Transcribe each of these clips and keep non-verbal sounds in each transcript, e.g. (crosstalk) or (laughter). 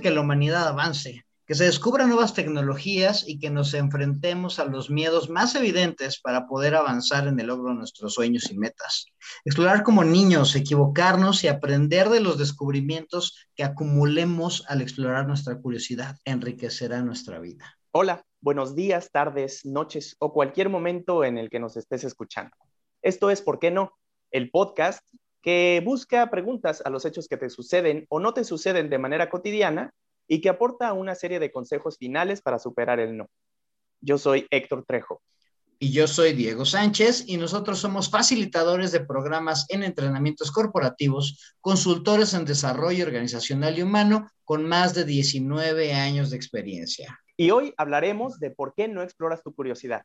que la humanidad avance, que se descubran nuevas tecnologías y que nos enfrentemos a los miedos más evidentes para poder avanzar en el logro de nuestros sueños y metas. Explorar como niños, equivocarnos y aprender de los descubrimientos que acumulemos al explorar nuestra curiosidad enriquecerá nuestra vida. Hola, buenos días, tardes, noches o cualquier momento en el que nos estés escuchando. Esto es ¿Por qué no? El podcast que busca preguntas a los hechos que te suceden o no te suceden de manera cotidiana y que aporta una serie de consejos finales para superar el no. Yo soy Héctor Trejo. Y yo soy Diego Sánchez y nosotros somos facilitadores de programas en entrenamientos corporativos, consultores en desarrollo organizacional y humano con más de 19 años de experiencia. Y hoy hablaremos de por qué no exploras tu curiosidad.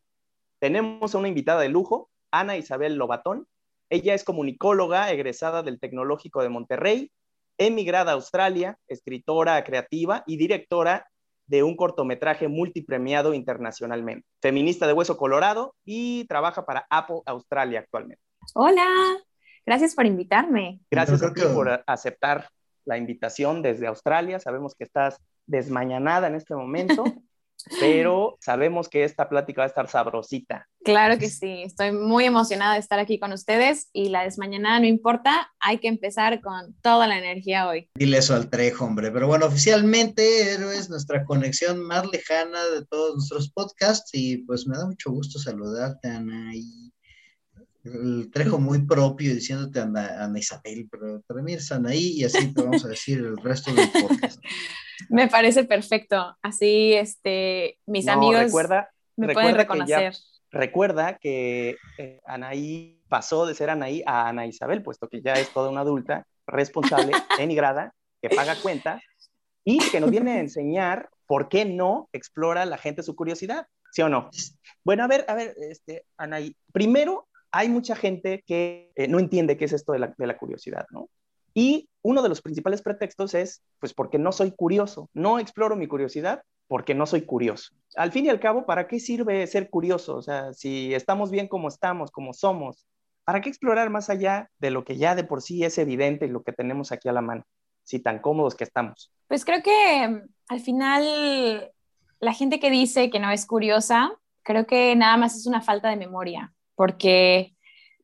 Tenemos a una invitada de lujo, Ana Isabel Lobatón, ella es comunicóloga, egresada del Tecnológico de Monterrey, emigrada a Australia, escritora creativa y directora de un cortometraje multipremiado internacionalmente. Feminista de Hueso Colorado y trabaja para Apple Australia actualmente. Hola, gracias por invitarme. Gracias a ti por aceptar la invitación desde Australia. Sabemos que estás desmañanada en este momento. (laughs) pero sabemos que esta plática va a estar sabrosita. Claro que sí, estoy muy emocionada de estar aquí con ustedes y la desmañanada no importa, hay que empezar con toda la energía hoy. Dile eso al Trejo, hombre, pero bueno, oficialmente Héroes, nuestra conexión más lejana de todos nuestros podcasts y pues me da mucho gusto saludarte, Ana, y el Trejo muy propio diciéndote Ana, Ana Isabel, pero para mí es Anaí y así te vamos a decir el resto del podcast. (laughs) Me parece perfecto. Así, este, mis amigos recuerda, me pueden reconocer. recuerda que eh, Anaí pasó de ser Anaí a Ana Isabel, puesto que ya es toda una adulta responsable, (laughs) emigrada, que paga cuentas y que nos viene a enseñar por qué no explora la gente su curiosidad, ¿sí o no? Bueno, a ver, a ver, este, Anaí, primero hay mucha gente que eh, no entiende qué es esto de la, de la curiosidad, ¿no? Y uno de los principales pretextos es, pues porque no soy curioso, no exploro mi curiosidad porque no soy curioso. Al fin y al cabo, ¿para qué sirve ser curioso? O sea, si estamos bien como estamos, como somos, ¿para qué explorar más allá de lo que ya de por sí es evidente y lo que tenemos aquí a la mano, si tan cómodos que estamos? Pues creo que mm, al final la gente que dice que no es curiosa, creo que nada más es una falta de memoria, porque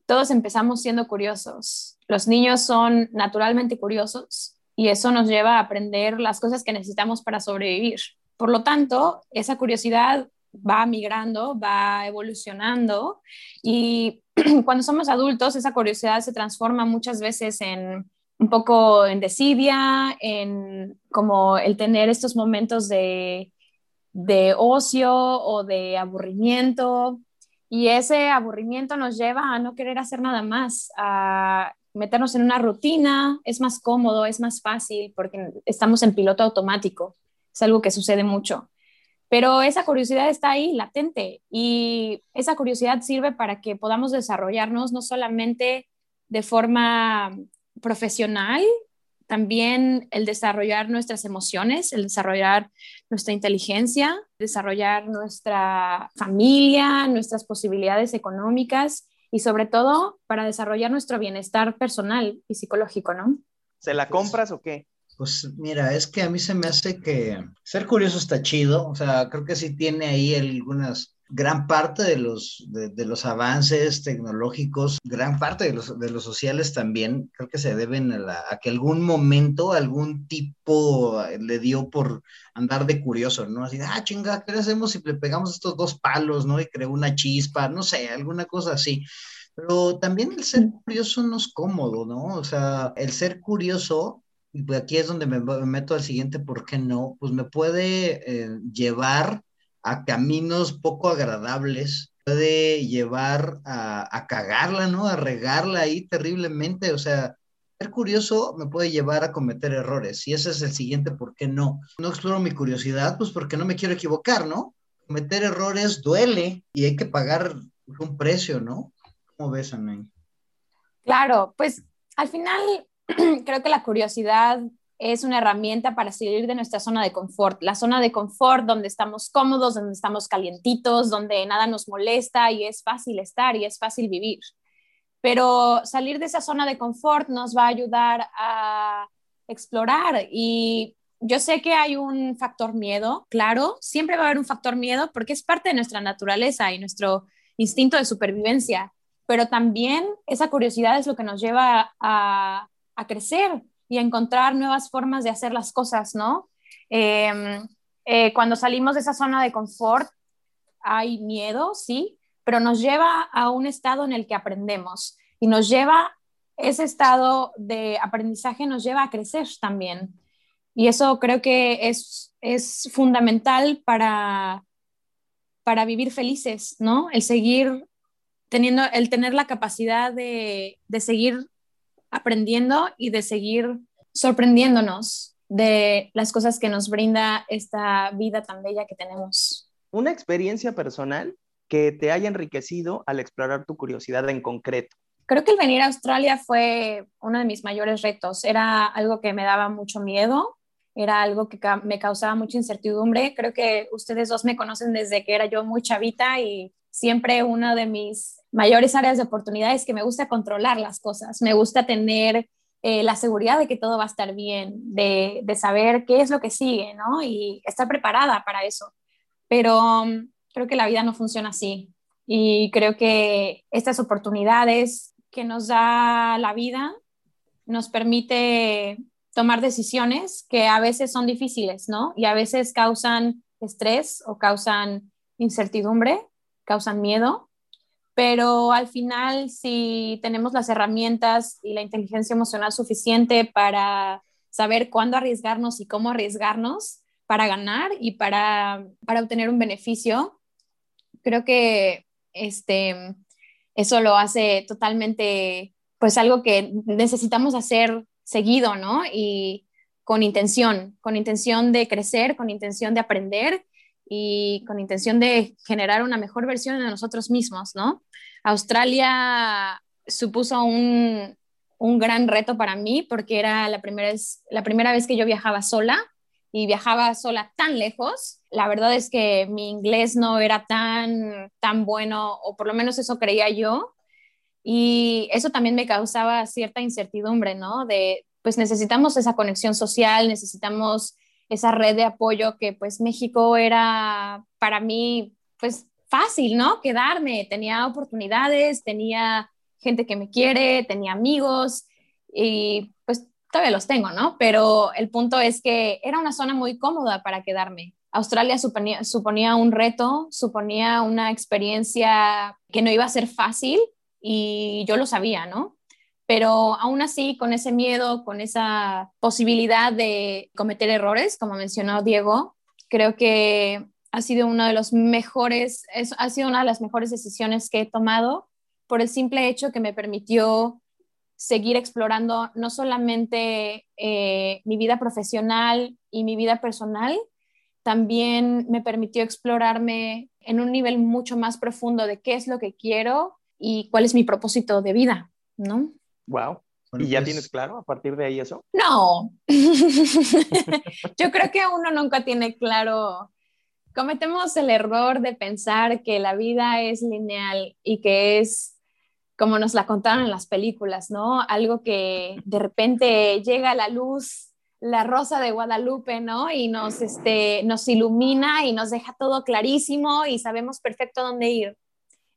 todos empezamos siendo curiosos los niños son naturalmente curiosos y eso nos lleva a aprender las cosas que necesitamos para sobrevivir. Por lo tanto, esa curiosidad va migrando, va evolucionando y (clears throat) cuando somos adultos esa curiosidad se transforma muchas veces en un poco en desidia, en como el tener estos momentos de, de ocio o de aburrimiento y ese aburrimiento nos lleva a no querer hacer nada más, a meternos en una rutina es más cómodo, es más fácil porque estamos en piloto automático. Es algo que sucede mucho. Pero esa curiosidad está ahí, latente, y esa curiosidad sirve para que podamos desarrollarnos no solamente de forma profesional, también el desarrollar nuestras emociones, el desarrollar nuestra inteligencia, desarrollar nuestra familia, nuestras posibilidades económicas y sobre todo para desarrollar nuestro bienestar personal y psicológico, ¿no? ¿Se la compras o qué? Pues mira, es que a mí se me hace que ser curioso está chido, o sea, creo que sí tiene ahí algunas, gran parte de los, de, los avances tecnológicos, gran parte de los, de los sociales también, creo que se deben a, a, que algún momento algún tipo le dio por andar de curioso, ¿no? Así, ah, chinga, ¿qué hacemos si le pegamos estos dos palos, ¿no? Y creó una chispa, no sé, alguna cosa así. Pero también el ser curioso no es cómodo, ¿no? O sea, el ser curioso, y pues aquí es donde me, meto al siguiente, ¿por qué no? Pues me puede eh, llevar a caminos poco agradables, puede llevar a, a cagarla, ¿no? A regarla ahí terriblemente, o sea, ser curioso me puede llevar a cometer errores y ese es el siguiente, ¿por qué no? No exploro mi curiosidad, pues porque no me quiero equivocar, ¿no? Cometer errores duele y hay que pagar un precio, ¿no? ¿Cómo ves, Ana? Claro, pues al final (clears throat) creo que la curiosidad es una herramienta para salir de nuestra zona de confort, la zona de confort donde estamos cómodos, donde estamos calientitos, donde nada nos molesta y es fácil estar y es fácil vivir. pero salir de esa zona de confort nos va a ayudar a explorar y yo sé que hay un factor miedo, claro, siempre va a haber un factor miedo porque es parte de nuestra naturaleza y nuestro instinto de supervivencia, pero también esa curiosidad es lo que nos lleva a, crecer y encontrar nuevas formas de hacer las cosas, ¿no? Em, eh, cuando salimos de esa zona de confort, hay miedo, sí, pero nos lleva a un estado en el que aprendemos y nos lleva, ese estado de aprendizaje nos lleva a crecer también. Y eso creo que es, es fundamental para, para vivir felices, ¿no? El seguir teniendo, el tener la capacidad de, de seguir aprendiendo y de seguir sorprendiéndonos de las cosas que nos brinda esta vida tan bella que tenemos. Una experiencia personal que te haya enriquecido al explorar tu curiosidad en concreto. Creo que el venir a Australia fue uno de mis mayores retos. Era algo que me daba mucho miedo, era algo que me causaba mucha incertidumbre. Creo que ustedes dos me conocen desde que era yo muy chavita y siempre una de mis mayores áreas de oportunidad es que me gusta controlar las cosas, me gusta tener eh, la seguridad de que todo va a estar bien, de, de, saber qué es lo que sigue, ¿no? Y estar preparada para eso. Pero um, creo que la vida no funciona así. Y creo que estas oportunidades que nos da la vida nos permite tomar decisiones que a veces son difíciles, ¿no? Y a veces causan estrés o causan incertidumbre, causan miedo, pero al final si tenemos las herramientas y la inteligencia emocional suficiente para saber cuándo arriesgarnos y cómo arriesgarnos para ganar y para, para obtener un beneficio, creo que este, eso lo hace totalmente, pues algo que necesitamos hacer seguido, ¿no? Y con intención, con intención de crecer, con intención de aprender y con intención de generar una mejor versión de nosotros mismos, ¿no? Australia supuso un, un gran reto para mí porque era la primera, vez, la primera vez que yo viajaba sola y viajaba sola tan lejos. La verdad es que mi inglés no era tan, tan bueno, o por lo menos eso creía yo. Y eso también me causaba cierta incertidumbre, ¿no? De, pues necesitamos esa conexión social, necesitamos esa red de apoyo que pues México era para mí pues fácil, ¿no? Quedarme, tenía oportunidades, tenía gente que me quiere, tenía amigos y pues todavía los tengo, ¿no? Pero el punto es que era una zona muy cómoda para quedarme. Australia suponía, suponía un reto, suponía una experiencia que no iba a ser fácil, y yo lo sabía, ¿no? Pero aún así, con ese miedo, con esa posibilidad de cometer errores, como mencionó Diego, creo que ha sido uno de los mejores, es, ha sido una de las mejores decisiones que he tomado por el simple hecho que me permitió seguir explorando no solamente eh, mi vida profesional y mi vida personal, también me permitió explorarme en un nivel mucho más profundo de qué es lo que quiero y cuál es mi propósito de vida, ¿no? Wow. ¿Y ya pues tienes claro a partir de ahí eso? No. (laughs) (laughs) Yo creo que uno nunca tiene claro. Cometemos el error de pensar que la vida es lineal y que es como nos la contaron en las películas, ¿no? Algo que de repente llega a la luz, la rosa de Guadalupe, ¿no? Y nos, este, nos ilumina y nos deja todo clarísimo y sabemos perfecto dónde ir.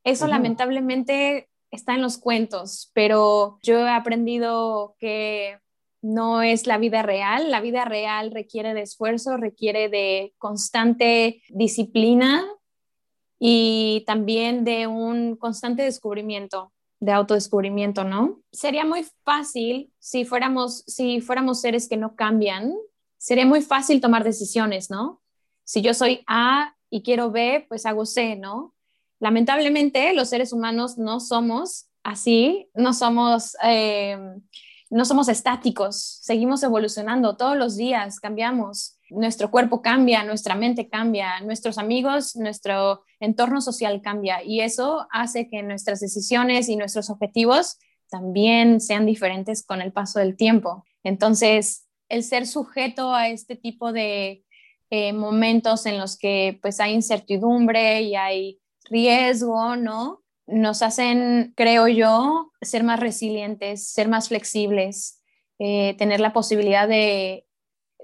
Eso lamentablemente está en los cuentos, pero yo he aprendido que no es la vida real. La vida real requiere de esfuerzo, requiere de constante disciplina y también de un constante descubrimiento, de autodescubrimiento, ¿no? Sería muy fácil si fuéramos, si fuéramos seres que no cambian, sería muy fácil tomar decisiones, ¿no? Si yo soy A y quiero B, pues hago C, ¿no? Lamentablemente los seres humanos no somos así, no somos, eh, no somos estáticos, seguimos evolucionando todos los días, cambiamos. Nuestro cuerpo cambia, nuestra mente cambia, nuestros amigos, nuestro entorno social cambia y eso hace que nuestras decisiones y nuestros objetivos también sean diferentes con el paso del tiempo. Entonces, el ser sujeto a este tipo de eh, momentos en los que pues hay incertidumbre y hay riesgo, ¿no? nos hacen, creo yo, ser más resilientes, ser más flexibles, eh, tener la posibilidad de,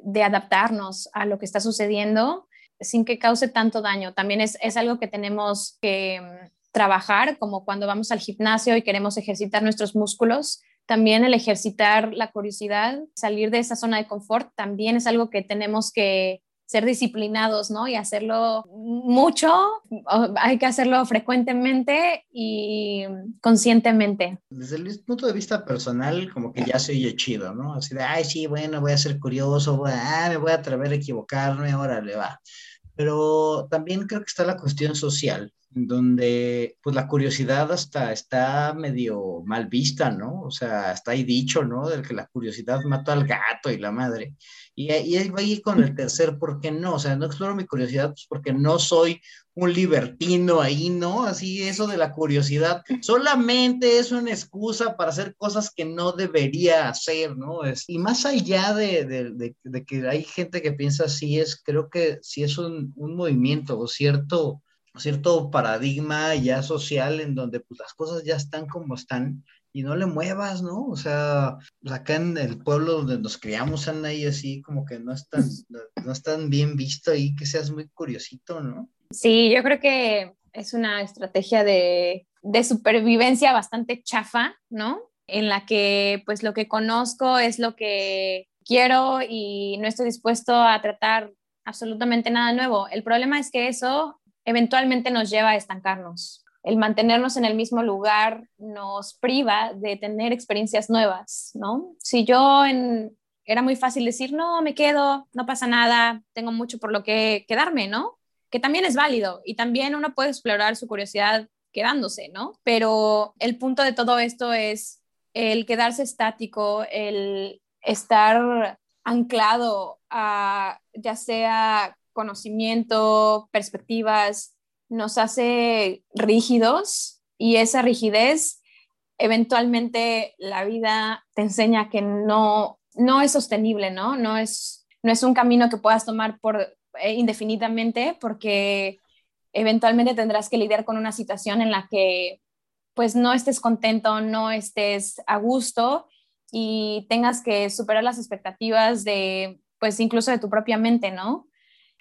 de, adaptarnos a lo que está sucediendo sin que cause tanto daño. También es, es algo que tenemos que mm, trabajar, como cuando vamos al gimnasio y queremos ejercitar nuestros músculos. También el ejercitar la curiosidad, salir de esa zona de confort, también es algo que tenemos que, ser disciplinados, ¿no? Y hacerlo mucho, hay que hacerlo frecuentemente y conscientemente. Desde el punto de vista personal, como que ya se oye chido, ¿no? Así de, ay, sí, bueno, voy a ser curioso, ah, me voy a atrever a equivocarme, órale, va. Pero también creo que está la cuestión social, donde pues la curiosidad hasta está medio mal vista, ¿no? O sea, está ahí dicho, ¿no? Del que la curiosidad mató al gato y la madre. Y, ahí con el tercer, ¿por qué no? O sea, no exploro mi curiosidad pues porque no soy un libertino ahí, ¿no? Así eso de la curiosidad solamente es una excusa para hacer cosas que no debería hacer, ¿no? Es, y más allá de, de, de, que hay gente que piensa así, es, creo que sí es un, un movimiento o cierto, cierto paradigma ya social en donde pues las cosas ya están como están y no le muevas, ¿no? O sea, pues, acá en el pueblo donde nos criamos, anda y así como que no es tan, (laughs) no es tan bien visto ahí que seas muy curiosito, ¿no? Sí, yo creo que es una estrategia de, de supervivencia bastante chafa, ¿no? En la que pues lo que conozco es lo que quiero y no estoy dispuesto a tratar absolutamente nada nuevo. El problema es que eso eventualmente nos lleva a estancarnos el mantenernos en el mismo lugar nos priva de tener experiencias nuevas, ¿no? Si yo en, era muy fácil decir, no, me quedo, no pasa nada, tengo mucho por lo que quedarme, ¿no? Que también es válido y también uno puede explorar su curiosidad quedándose, ¿no? Pero el punto de todo esto es el quedarse estático, el estar anclado a ya sea conocimiento, perspectivas, nos hace rígidos y esa rigidez eventualmente la vida te enseña que no, no es sostenible, ¿no? No es, no es un camino que puedas tomar por eh, indefinidamente porque eventualmente tendrás que lidiar con una situación en la que pues no estés contento, no estés a gusto y tengas que superar las expectativas de pues incluso de tu propia mente, ¿no?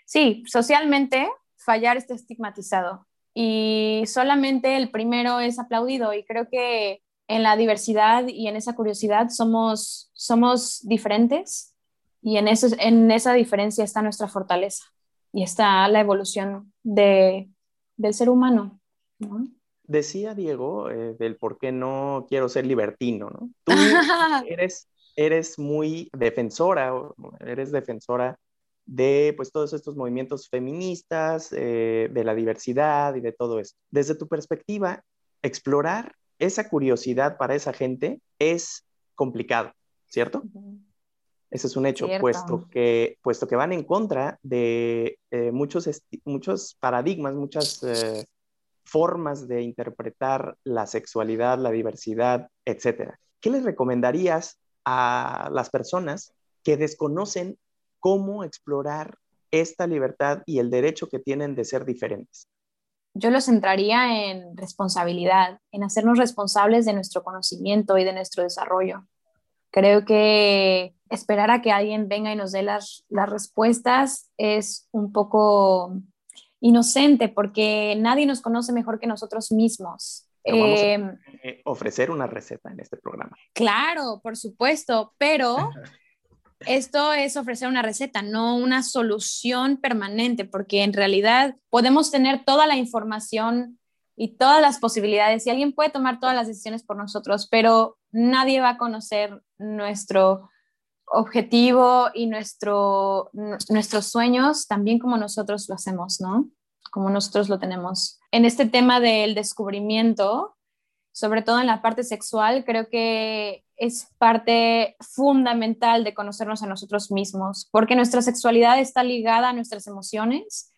Sí, socialmente fallar está estigmatizado y solamente el primero es aplaudido y creo que en la diversidad y en esa curiosidad somos, somos diferentes y en, eso, en esa diferencia está nuestra fortaleza y está la evolución de, del ser humano. Decía Diego eh, del por qué no quiero ser libertino, ¿no? (laughs) Tú eres, eres muy defensora, eres defensora de pues todos estos movimientos feministas, eh, de la diversidad y de todo esto. Desde tu perspectiva, explorar esa curiosidad para esa gente es complicado, ¿cierto? Ese es un hecho, puesto que, puesto que van en contra de eh, muchos, muchos paradigmas, muchas eh, formas de interpretar la sexualidad, la diversidad, etc. ¿Qué les recomendarías a las personas que desconocen cómo explorar esta libertad y el derecho que tienen de ser diferentes? Yo lo centraría en responsabilidad, en hacernos responsables de nuestro conocimiento y de nuestro desarrollo. Creo que esperar a que alguien venga y nos dé las, las respuestas es un poco inocente porque nadie nos conoce mejor que nosotros mismos. Em, eh, ofrecer una receta en este programa. Claro, por supuesto, pero (laughs) esto es ofrecer una receta, no una solución permanente, porque en realidad podemos tener toda la información y todas las posibilidades y alguien puede tomar todas las decisiones por nosotros, pero nadie va a conocer nuestro objetivo y nuestro, nuestros sueños también como nosotros lo hacemos, ¿no? Como nosotros lo tenemos. En este tema del descubrimiento, sobre todo en la parte sexual, creo que es parte fundamental de conocernos a nosotros mismos, porque nuestra sexualidad está ligada a nuestras emociones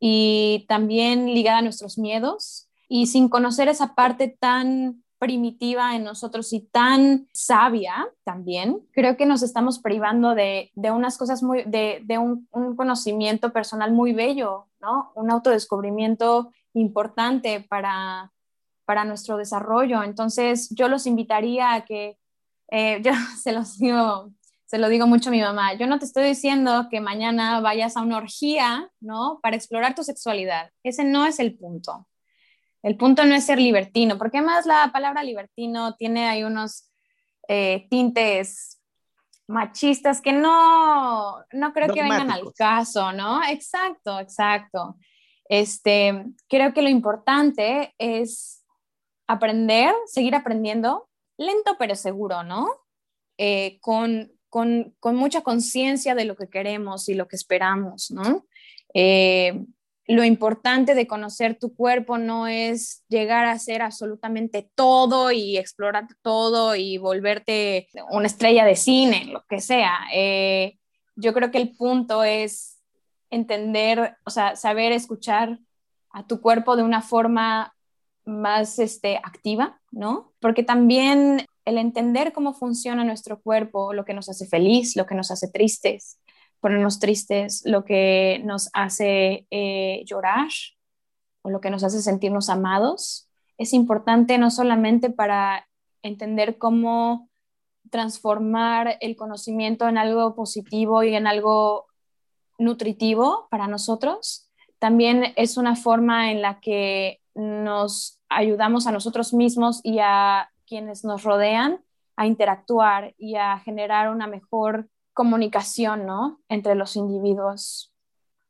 y también ligada a nuestros miedos. Y sin conocer esa parte tan primitiva en nosotros y tan sabia también, creo que nos estamos privando de, unas cosas muy, de, un, un, conocimiento personal muy bello, ¿no? Un autodescubrimiento importante para, para nuestro desarrollo. Entonces, yo los invitaría a que, eh, (laughs) yo se los digo, se lo digo mucho a mi mamá, yo no te estoy diciendo que mañana vayas a una orgía, ¿no? Para explorar tu sexualidad. Ese no es el punto. El punto no es ser libertino, porque además la palabra libertino tiene ahí unos eh, tintes machistas que no, no creo que vengan al caso, ¿no? Exacto, exacto. Este, creo que lo importante es aprender, seguir aprendiendo, lento pero seguro, ¿no? Eh, con, con, con, mucha conciencia de lo que queremos y lo que esperamos, ¿no? Eh, lo importante de conocer tu cuerpo no es llegar a ser absolutamente todo y explorar todo y volverte una estrella de cine, lo que sea. Eh, yo creo que el punto es entender, o sea, saber escuchar a tu cuerpo de una forma más este, activa, ¿no? Porque también el entender cómo funciona nuestro cuerpo, lo que nos hace feliz, lo que nos hace tristes, ponernos tristes, lo que nos hace eh, llorar o lo que nos hace sentirnos amados, es importante no solamente para entender cómo transformar el conocimiento en algo positivo y en algo nutritivo para nosotros, también es una forma en la que nos ayudamos a nosotros mismos y a quienes nos rodean a interactuar y a generar una mejor comunicación, ¿no? Entre los individuos.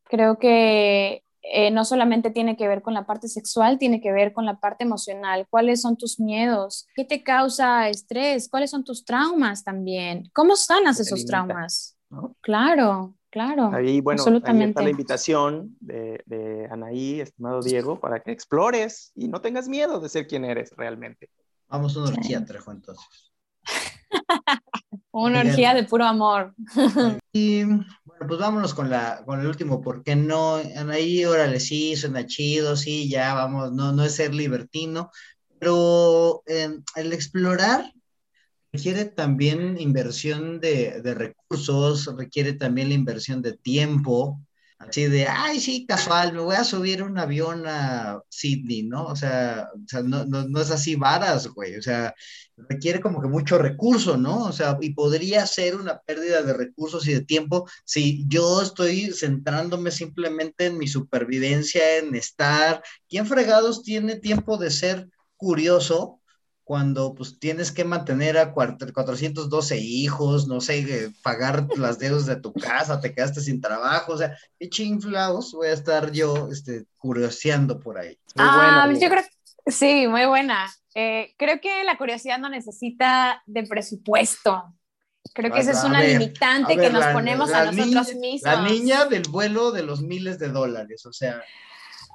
Creo que eh, no solamente tiene que ver con la parte sexual, tiene que ver con la parte emocional. ¿Cuáles son tus miedos? ¿Qué te causa estrés? ¿Cuáles son tus traumas también? ¿Cómo sanas esos traumas? Claro, claro. Ahí, bueno, absolutamente. Ahí está la invitación de, de Anaí, estimado Diego, para que explores y no tengas miedo de ser quien eres realmente. Vamos a una orgía, Trejo, entonces. (laughs) Una orgía de puro amor. (laughs) Y bueno, pues vámonos con, la, con el último, ¿por qué no? Ahí, órale, sí, suena chido, sí, ya vamos, no, no es ser libertino, pero em, el explorar requiere también inversión de, de, recursos, requiere también la inversión de tiempo, así de, ay, sí, casual, me voy a subir un avión a Sydney, ¿no? O sea, no, no, no, es así varas, güey, o sea, requiere como que mucho recurso, ¿no? O sea, y podría ser una pérdida de recursos y de tiempo si yo estoy centrándome simplemente en mi supervivencia, en estar. ¿Quién fregados tiene tiempo de ser curioso cuando pues tienes que mantener a 412 hijos, no sé, eh, pagar las deudas de tu casa, te quedaste sin trabajo, o sea, qué chinflados voy a estar yo este, curioseando por ahí. Muy ah, buena, yo creo sí, muy buena. Eh, creo que la curiosidad no necesita de presupuesto. Creo que esa es una limitante que nos ponemos a nosotros mismos. La niña del vuelo de los miles de dólares, o sea.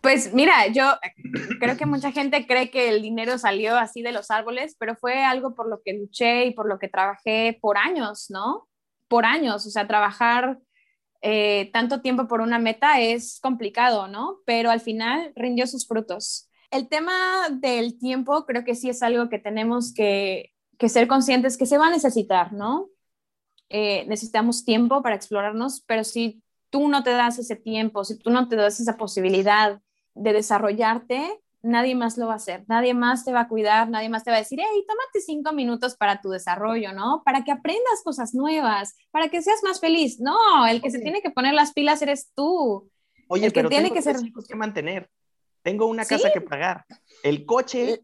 Pues mira, yo (clears throat) creo que mucha gente cree que el dinero salió así de los árboles, pero fue algo por lo que luché y por lo que trabajé por años, ¿no? Por años, o sea, trabajar eh, tanto tiempo por una meta es complicado, ¿no? Pero al final rindió sus frutos el tema del tiempo creo que sí es algo que tenemos que, ser conscientes que se va a necesitar, ¿no? Eh, necesitamos tiempo para explorarnos, pero si tú no te das ese tiempo, si tú no te das esa posibilidad de desarrollarte, nadie más lo va a hacer, nadie más te va a cuidar, nadie más te va a decir, hey, tómate cinco minutos para tu desarrollo, ¿no? Para que aprendas cosas nuevas, para que seas más feliz. No, el que se tiene que poner las pilas eres tú. Oye, el que tiene que ser que mantener. Tengo una casa que pagar. El coche,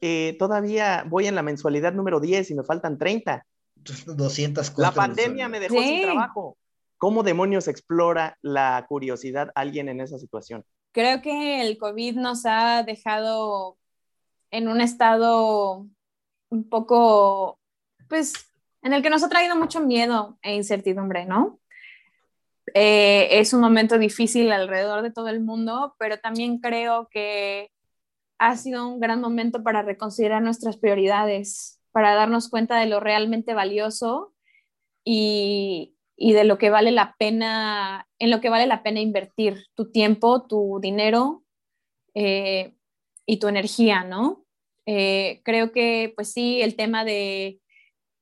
eh, todavía voy en la mensualidad número 10 y me faltan 30. 200 (laughs) La pandemia me dejó sin trabajo. ¿Cómo demonios explora la curiosidad alguien en esa situación? Creo que el COVID nos ha dejado en un estado un poco, pues, en el que nos ha traído mucho miedo e incertidumbre, ¿no? Eh, es un momento difícil alrededor de todo el mundo, pero también creo que ha sido un gran momento para reconsiderar nuestras prioridades, para darnos cuenta de lo realmente valioso y, y de lo que vale la pena, en lo que vale la pena invertir tu tiempo, tu dinero eh, y tu energía, ¿no? Eh, creo que, pues sí, el tema de,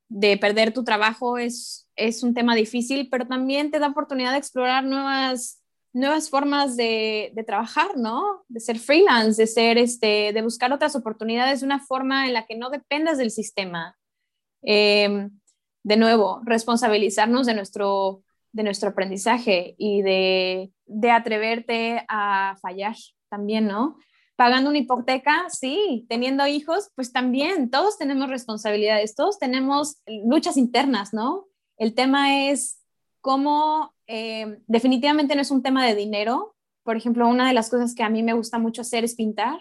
de perder tu trabajo es es un tema difícil, pero también te da oportunidad de explorar nuevas nuevas formas de, trabajar, ¿no? De ser freelance, de ser, este, de buscar otras oportunidades de una forma en la que no dependas del sistema. Em, de nuevo, responsabilizarnos de nuestro, de nuestro aprendizaje y de, de atreverte a fallar también, ¿no? Pagando una hipoteca, sí, teniendo hijos, pues también, todos tenemos responsabilidades, todos tenemos luchas internas, ¿no? El tema es cómo eh, definitivamente no es un tema de dinero. Por ejemplo, una de las cosas que a mí me gusta mucho hacer es pintar.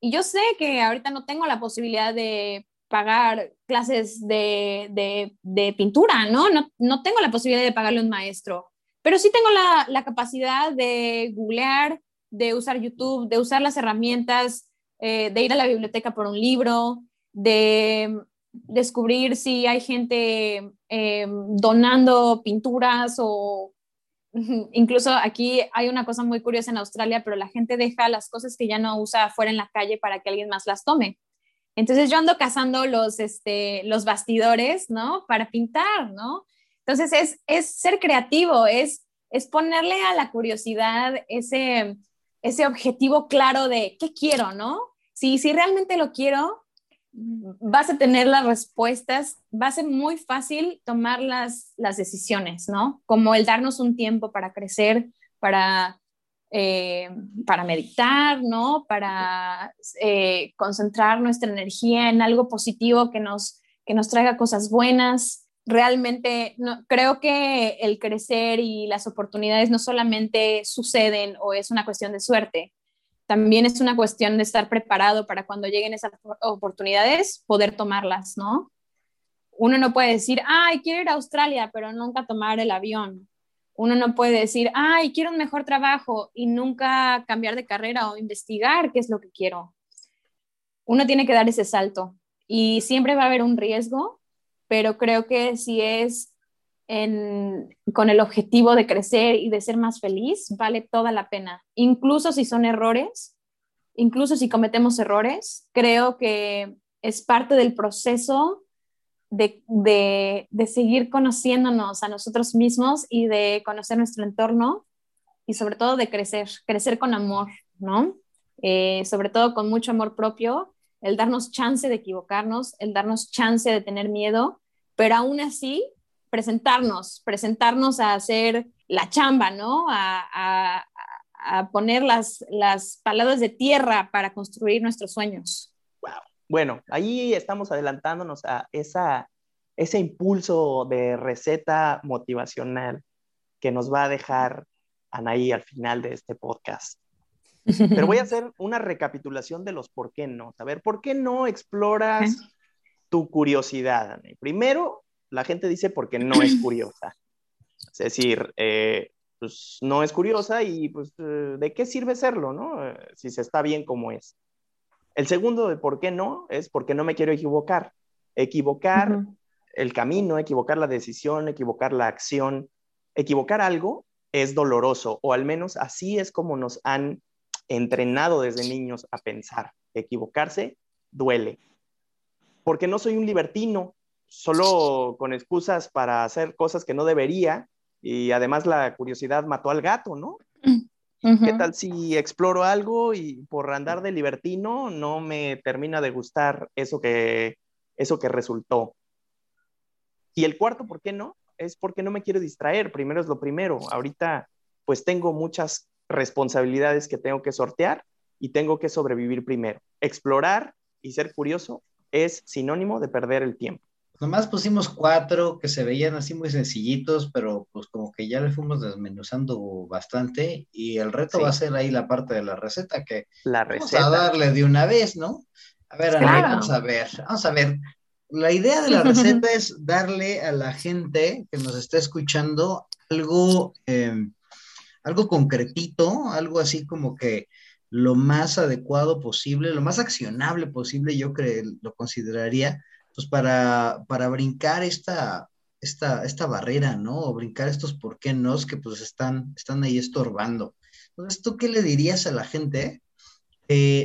Y yo sé que ahorita no tengo la posibilidad de pagar clases de, de, pintura, ¿no? ¿no? ¿no? tengo la posibilidad de pagarle a un maestro, pero sí tengo la, la, capacidad de googlear, de usar YouTube, de usar las herramientas, eh, de ir a la biblioteca por un libro, de descubrir si hay gente eh, donando pinturas o (laughs) incluso aquí hay una cosa muy curiosa en Australia, pero la gente deja las cosas que ya no usa afuera en la calle para que alguien más las tome. Entonces yo ando cazando los, este, los bastidores, ¿no? Para pintar, ¿no? Entonces es, es ser creativo, es, es ponerle a la curiosidad ese, ese objetivo claro de qué quiero, ¿no? Si, si realmente lo quiero, vas a tener las respuestas, va a ser muy fácil tomar las, las decisiones, ¿no? Como el darnos un tiempo para crecer, para, eh, para meditar, ¿no? Para eh, concentrar nuestra energía en algo positivo que nos, que nos traiga cosas buenas. Realmente creo que el crecer y las oportunidades no solamente suceden o es una cuestión de suerte, también es una cuestión de estar preparado para cuando lleguen esas oportunidades, poder tomarlas, ¿no? Uno no puede decir, ay, quiero ir a Australia, pero nunca tomar el avión. Uno no puede decir, ay, quiero un mejor trabajo y nunca cambiar de carrera o investigar qué es lo que quiero. Uno tiene que dar ese salto y siempre va a haber un riesgo, pero creo que si es con el objetivo de crecer y de ser más feliz, vale toda la pena. Incluso si son errores, incluso si cometemos errores, creo que es parte del proceso de, de, seguir conociéndonos a nosotros mismos y de conocer nuestro entorno y sobre todo de crecer, crecer con amor, ¿no? Eh, sobre todo con mucho amor propio, el darnos chance de equivocarnos, el darnos chance de tener miedo, pero aún así presentarnos, presentarnos a hacer la chamba, ¿no? A, poner las, las palabras de tierra para construir nuestros sueños. Bueno, ahí estamos adelantándonos a esa, ese impulso de receta motivacional que nos va a dejar Anaí al final de este podcast. Pero voy a hacer una recapitulación de los por qué no. A ver, ¿por qué no exploras tu curiosidad, Anaí? Primero, la gente dice porque no es curiosa. Es decir, eh, pues no es curiosa y pues eh, de qué sirve serlo, ¿no? Eh, si se está bien como es. El segundo de por qué no es porque no me quiero equivocar. Equivocar el camino, equivocar la decisión, equivocar la acción, equivocar algo es doloroso, o al menos así es como nos han entrenado desde niños a pensar. Equivocarse duele. Porque no soy un libertino, solo con excusas para hacer cosas que no debería y además la curiosidad mató al gato, ¿no? ¿Qué tal si exploro algo y por andar de libertino no me termina de gustar eso que, eso que resultó? Y el cuarto, ¿por qué no? Es porque no me quiero distraer, primero es lo primero. Ahorita pues tengo muchas responsabilidades que tengo que sortear y tengo que sobrevivir primero. Explorar y ser curioso es sinónimo de perder el tiempo. Nomás pusimos cuatro que se veían así muy sencillitos, pero pues como que ya le fuimos desmenuzando bastante y el reto va a ser ahí la parte de la receta que la receta. vamos a darle de una vez, ¿no? A ver, vamos a ver, vamos a ver. La idea de la receta es darle a la gente que nos está escuchando algo, em, algo concretito, algo así como que lo más adecuado posible, lo más accionable posible, yo creo, lo consideraría pues para, para brincar esta, esta, esta barrera, ¿no? O brincar estos por qué no que pues están, están ahí estorbando. Entonces, ¿tú qué le dirías a la gente?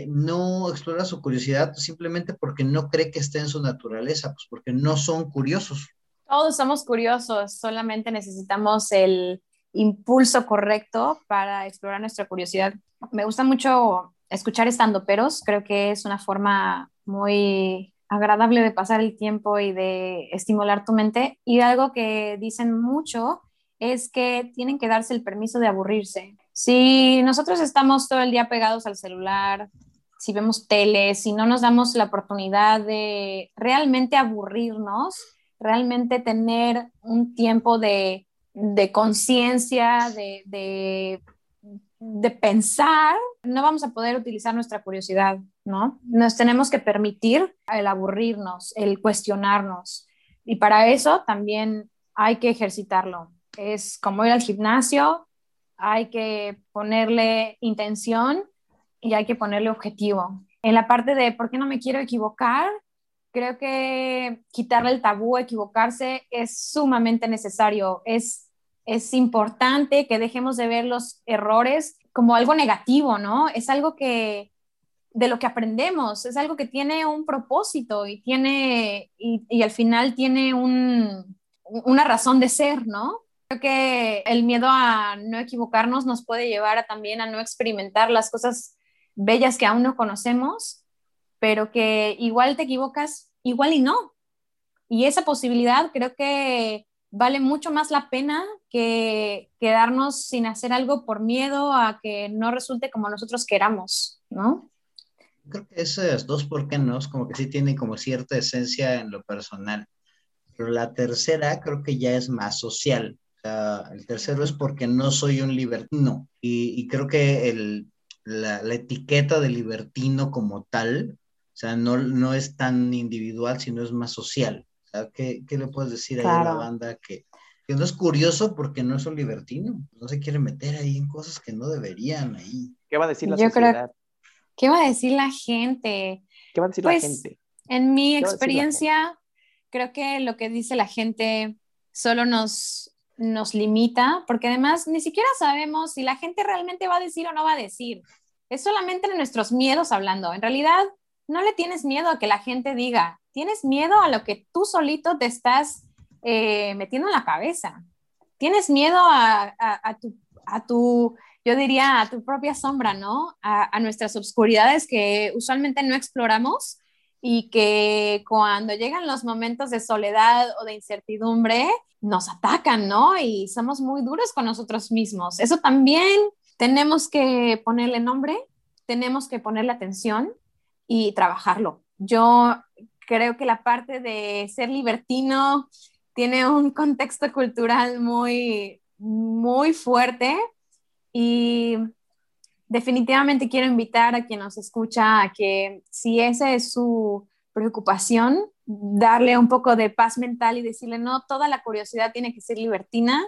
no explora su curiosidad simplemente porque no cree que esté en su naturaleza, pues porque no son curiosos. Todos somos curiosos, solamente necesitamos el, impulso correcto para explorar nuestra curiosidad. Me gusta mucho escuchar estando peros, creo que es una forma muy agradable de pasar el tiempo y de estimular tu mente. Y algo que dicen mucho es que tienen que darse el permiso de aburrirse. Si nosotros estamos todo el día pegados al celular, si vemos tele, si no nos damos la oportunidad de realmente aburrirnos, realmente tener un tiempo de, conciencia, de, de pensar, no vamos a poder utilizar nuestra curiosidad, ¿no? Nos tenemos que permitir el aburrirnos, el cuestionarnos. Y para eso también hay que ejercitarlo. Es como ir al gimnasio, hay que ponerle intención y hay que ponerle objetivo. En la parte de por qué no me quiero equivocar, creo que quitarle el tabú, equivocarse, es sumamente necesario. Es, es importante que dejemos de ver los errores como algo negativo, ¿no? Es algo que de lo que aprendemos, es algo que tiene un propósito y tiene, y, y al final tiene un, una razón de ser, ¿no? Creo que el miedo a no equivocarnos nos puede llevar a, también a no experimentar las cosas bellas que aún no conocemos, pero que igual te equivocas, igual y no. Y esa posibilidad creo que vale mucho más la pena que quedarnos sin hacer algo por miedo a que no resulte como nosotros queramos, ¿no? Creo que esos dos por qué no, como que sí tienen como cierta esencia en lo personal. Pero la tercera creo que ya es más social. el tercero es porque no soy un libertino. Y, creo que el, la, la, etiqueta de libertino como tal, o sea, no, no es tan individual, sino es más social. ¿Qué, ¿qué, le puedes decir a la banda que, que, no es curioso porque no es un libertino? No se quiere meter ahí en cosas que no deberían ahí. ¿Qué va a decir la Yo sociedad? ¿Qué va a decir la gente? ¿Qué va a decir la pues, gente? En mi experiencia, creo que lo que dice la gente solo nos, nos limita, porque además ni siquiera sabemos si la gente realmente va a decir o no va a decir. Es solamente nuestros miedos hablando. En realidad, no le tienes miedo a que la gente diga, tienes miedo a lo que tú solito te estás eh, metiendo en la cabeza. Tienes miedo a, tu, yo diría, a tu propia sombra, ¿no? A, nuestras obscuridades que usualmente no exploramos y que cuando llegan los momentos de soledad o de incertidumbre, nos atacan, ¿no? Y somos muy duros con nosotros mismos. Eso también tenemos que ponerle nombre, tenemos que ponerle atención y trabajarlo. Yo creo que la parte de ser libertino tiene un contexto cultural muy, muy fuerte y definitivamente quiero invitar a quien nos escucha a que si esa es su preocupación, darle un poco de paz mental y decirle, no, toda la curiosidad tiene que ser libertina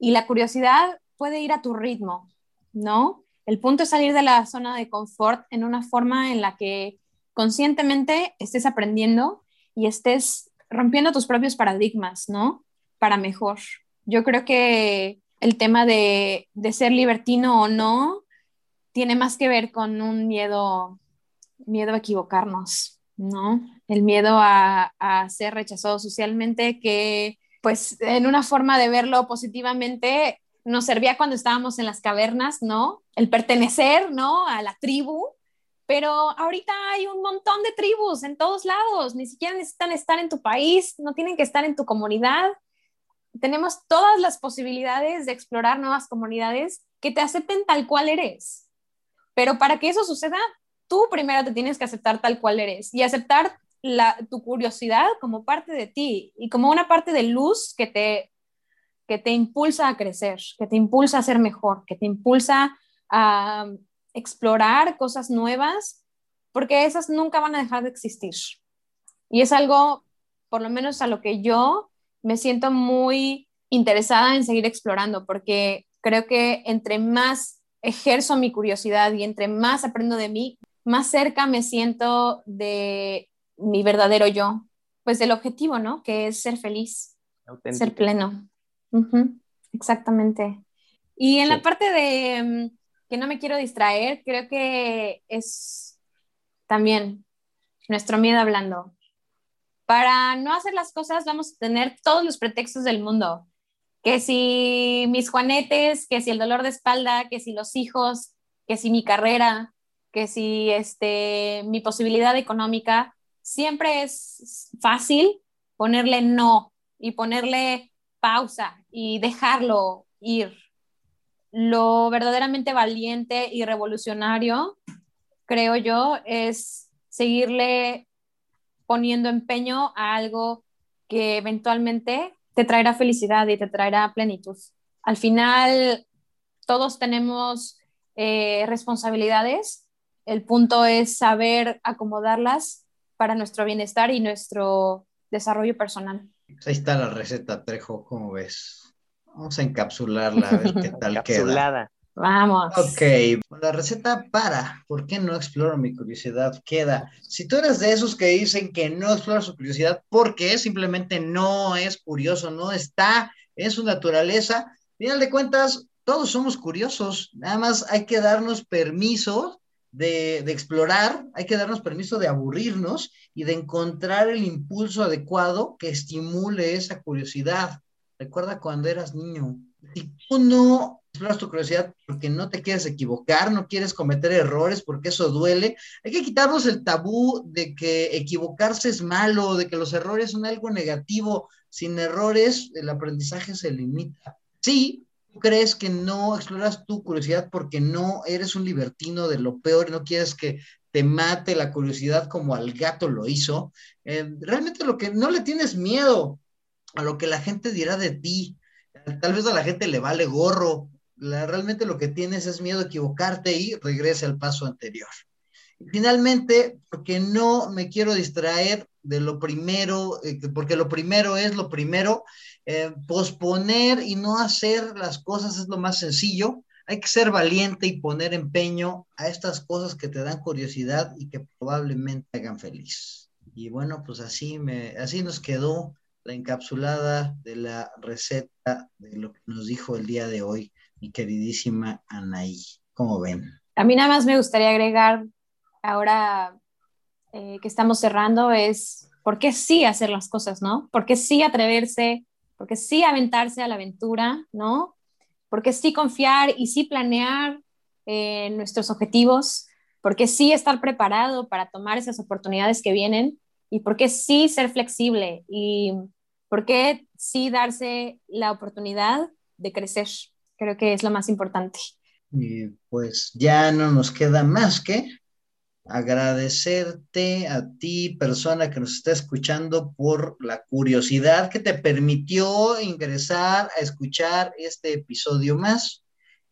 y la curiosidad puede ir a tu ritmo, ¿no? El punto es salir de la zona de confort en una forma en la que conscientemente estés aprendiendo y estés rompiendo tus propios paradigmas, ¿no? Para mejor. Yo creo que el tema de, ser libertino o no tiene más que ver con un miedo, miedo a equivocarnos, ¿no? El miedo a, a ser rechazado socialmente que, pues, en una forma de verlo positivamente, nos servía cuando estábamos en las cavernas, ¿no? El pertenecer, ¿no? A la tribu, pero ahorita hay un montón de tribus en todos lados, ni siquiera necesitan estar en tu país, no tienen que estar en tu comunidad. Tenemos todas las posibilidades de explorar nuevas comunidades que te acepten tal cual eres. Pero para que eso suceda, tú primero te tienes que aceptar tal cual eres y aceptar tu curiosidad como parte de ti y como una parte de luz que te, que te impulsa a crecer, que te impulsa a ser mejor, que te impulsa a explorar cosas nuevas, porque esas nunca van a dejar de existir. Y es algo, por lo menos a lo que yo me siento muy interesada en seguir explorando, porque creo que entre más ejerzo mi curiosidad y entre más aprendo de mí, más cerca me siento de mi verdadero yo, pues del objetivo, ¿no? Que es ser feliz, ser pleno. Exactamente. Y en la parte de mm, que no me quiero distraer, creo que es también nuestro miedo hablando. Para no hacer las cosas vamos a tener todos los pretextos del mundo. que si mis juanetes, que si el dolor de espalda, que si los hijos, que si mi carrera, que si este, mi posibilidad económica, siempre es fácil ponerle no y ponerle pausa y dejarlo ir. Lo verdaderamente valiente y revolucionario, creo yo, es seguirle poniendo empeño a algo que eventualmente te traerá felicidad y te traerá plenitud. Al final, todos tenemos eh, responsabilidades. El punto es saber acomodarlas para nuestro bienestar y nuestro desarrollo personal. Ahí está la receta, Trejo, ¿cómo ves? Vamos a encapsularla, a ver qué (laughs) tal queda. Vamos. Ok, la receta para, ¿por qué no exploro mi curiosidad? Queda. Si tú eres de esos que dicen que no explora su curiosidad porque simplemente no es curioso, no está en su naturaleza, final de cuentas, todos somos curiosos, nada más hay que darnos permiso de, de, explorar, hay que darnos permiso de aburrirnos y de encontrar el impulso adecuado que estimule esa curiosidad. Recuerda cuando eras niño. Si tú no exploras tu curiosidad porque no te quieres equivocar, no quieres cometer errores porque eso duele, hay que quitarnos el tabú de que equivocarse es malo, de que los errores son algo negativo. Sin errores, el aprendizaje se limita. Sí, tú crees que no exploras tu curiosidad porque no eres un libertino de lo peor no quieres que te mate la curiosidad como al gato lo hizo, eh, realmente lo que no le tienes miedo a lo que la gente dirá de ti. Tal vez a la gente le vale gorro. realmente lo que tienes es miedo a equivocarte y regrese al paso anterior. Finalmente, porque no me quiero distraer de lo primero, eh, porque lo primero es lo primero, eh, posponer y no hacer las cosas es lo más sencillo. Hay que ser valiente y poner empeño a estas cosas que te dan curiosidad y que probablemente hagan feliz. Y bueno, pues así, me, así nos quedó la encapsulada de la receta de lo que nos dijo el día de hoy mi queridísima Anaí. ¿Cómo ven? A mí nada más me gustaría agregar, ahora eh, que estamos cerrando, es por qué sí hacer las cosas, ¿no? ¿Por qué sí atreverse? ¿Por qué sí aventarse a la aventura, ¿no? ¿Por qué sí confiar y sí planear eh, nuestros objetivos? ¿Por qué sí estar preparado para tomar esas oportunidades que vienen? Y por qué sí ser flexible y por qué sí darse la oportunidad de crecer. Creo que es lo más importante. Y pues ya no nos queda más que agradecerte a ti, persona que nos está escuchando, por la curiosidad que te permitió ingresar a escuchar este episodio más.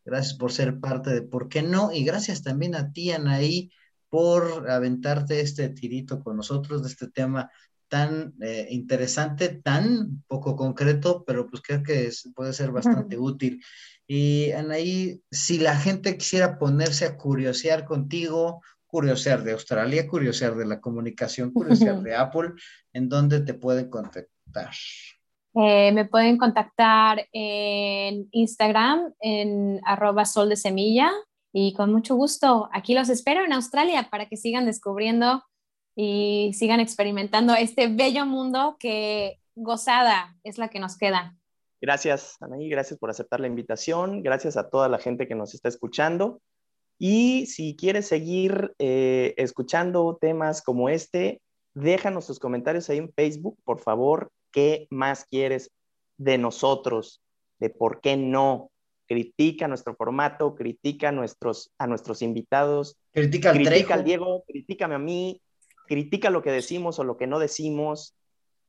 Gracias por ser parte de ¿Por qué no? Y gracias también a ti, Anaí, por aventarte este tirito con nosotros de este tema tan eh, interesante, tan poco concreto, pero pues creo que puede ser bastante útil. Y Anaí, si la gente quisiera ponerse a curiosear contigo, curiosear de Australia, curiosear de la comunicación, curiosear de Apple, ¿en dónde te pueden contactar? Eh, me pueden contactar en Instagram, en arroba sol de semilla, y con mucho gusto, aquí los espero en Australia para que sigan descubriendo y sigan experimentando este bello mundo que gozada es la que nos queda. Gracias, Anaí, gracias por aceptar la invitación, gracias a toda la gente que nos está escuchando. Y si quieres seguir eh, escuchando temas como este, déjanos tus comentarios ahí en Facebook, por favor. ¿Qué más quieres de nosotros? ¿De por qué no? Critica nuestro formato, critica a nuestros, a nuestros invitados, critica, al, critica al Diego, critícame a mí, critica lo que decimos o lo que no decimos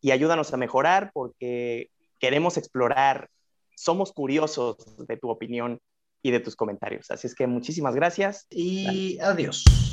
y ayúdanos a mejorar porque queremos explorar, somos curiosos de tu opinión y de tus comentarios. Así es que muchísimas gracias. Y adiós.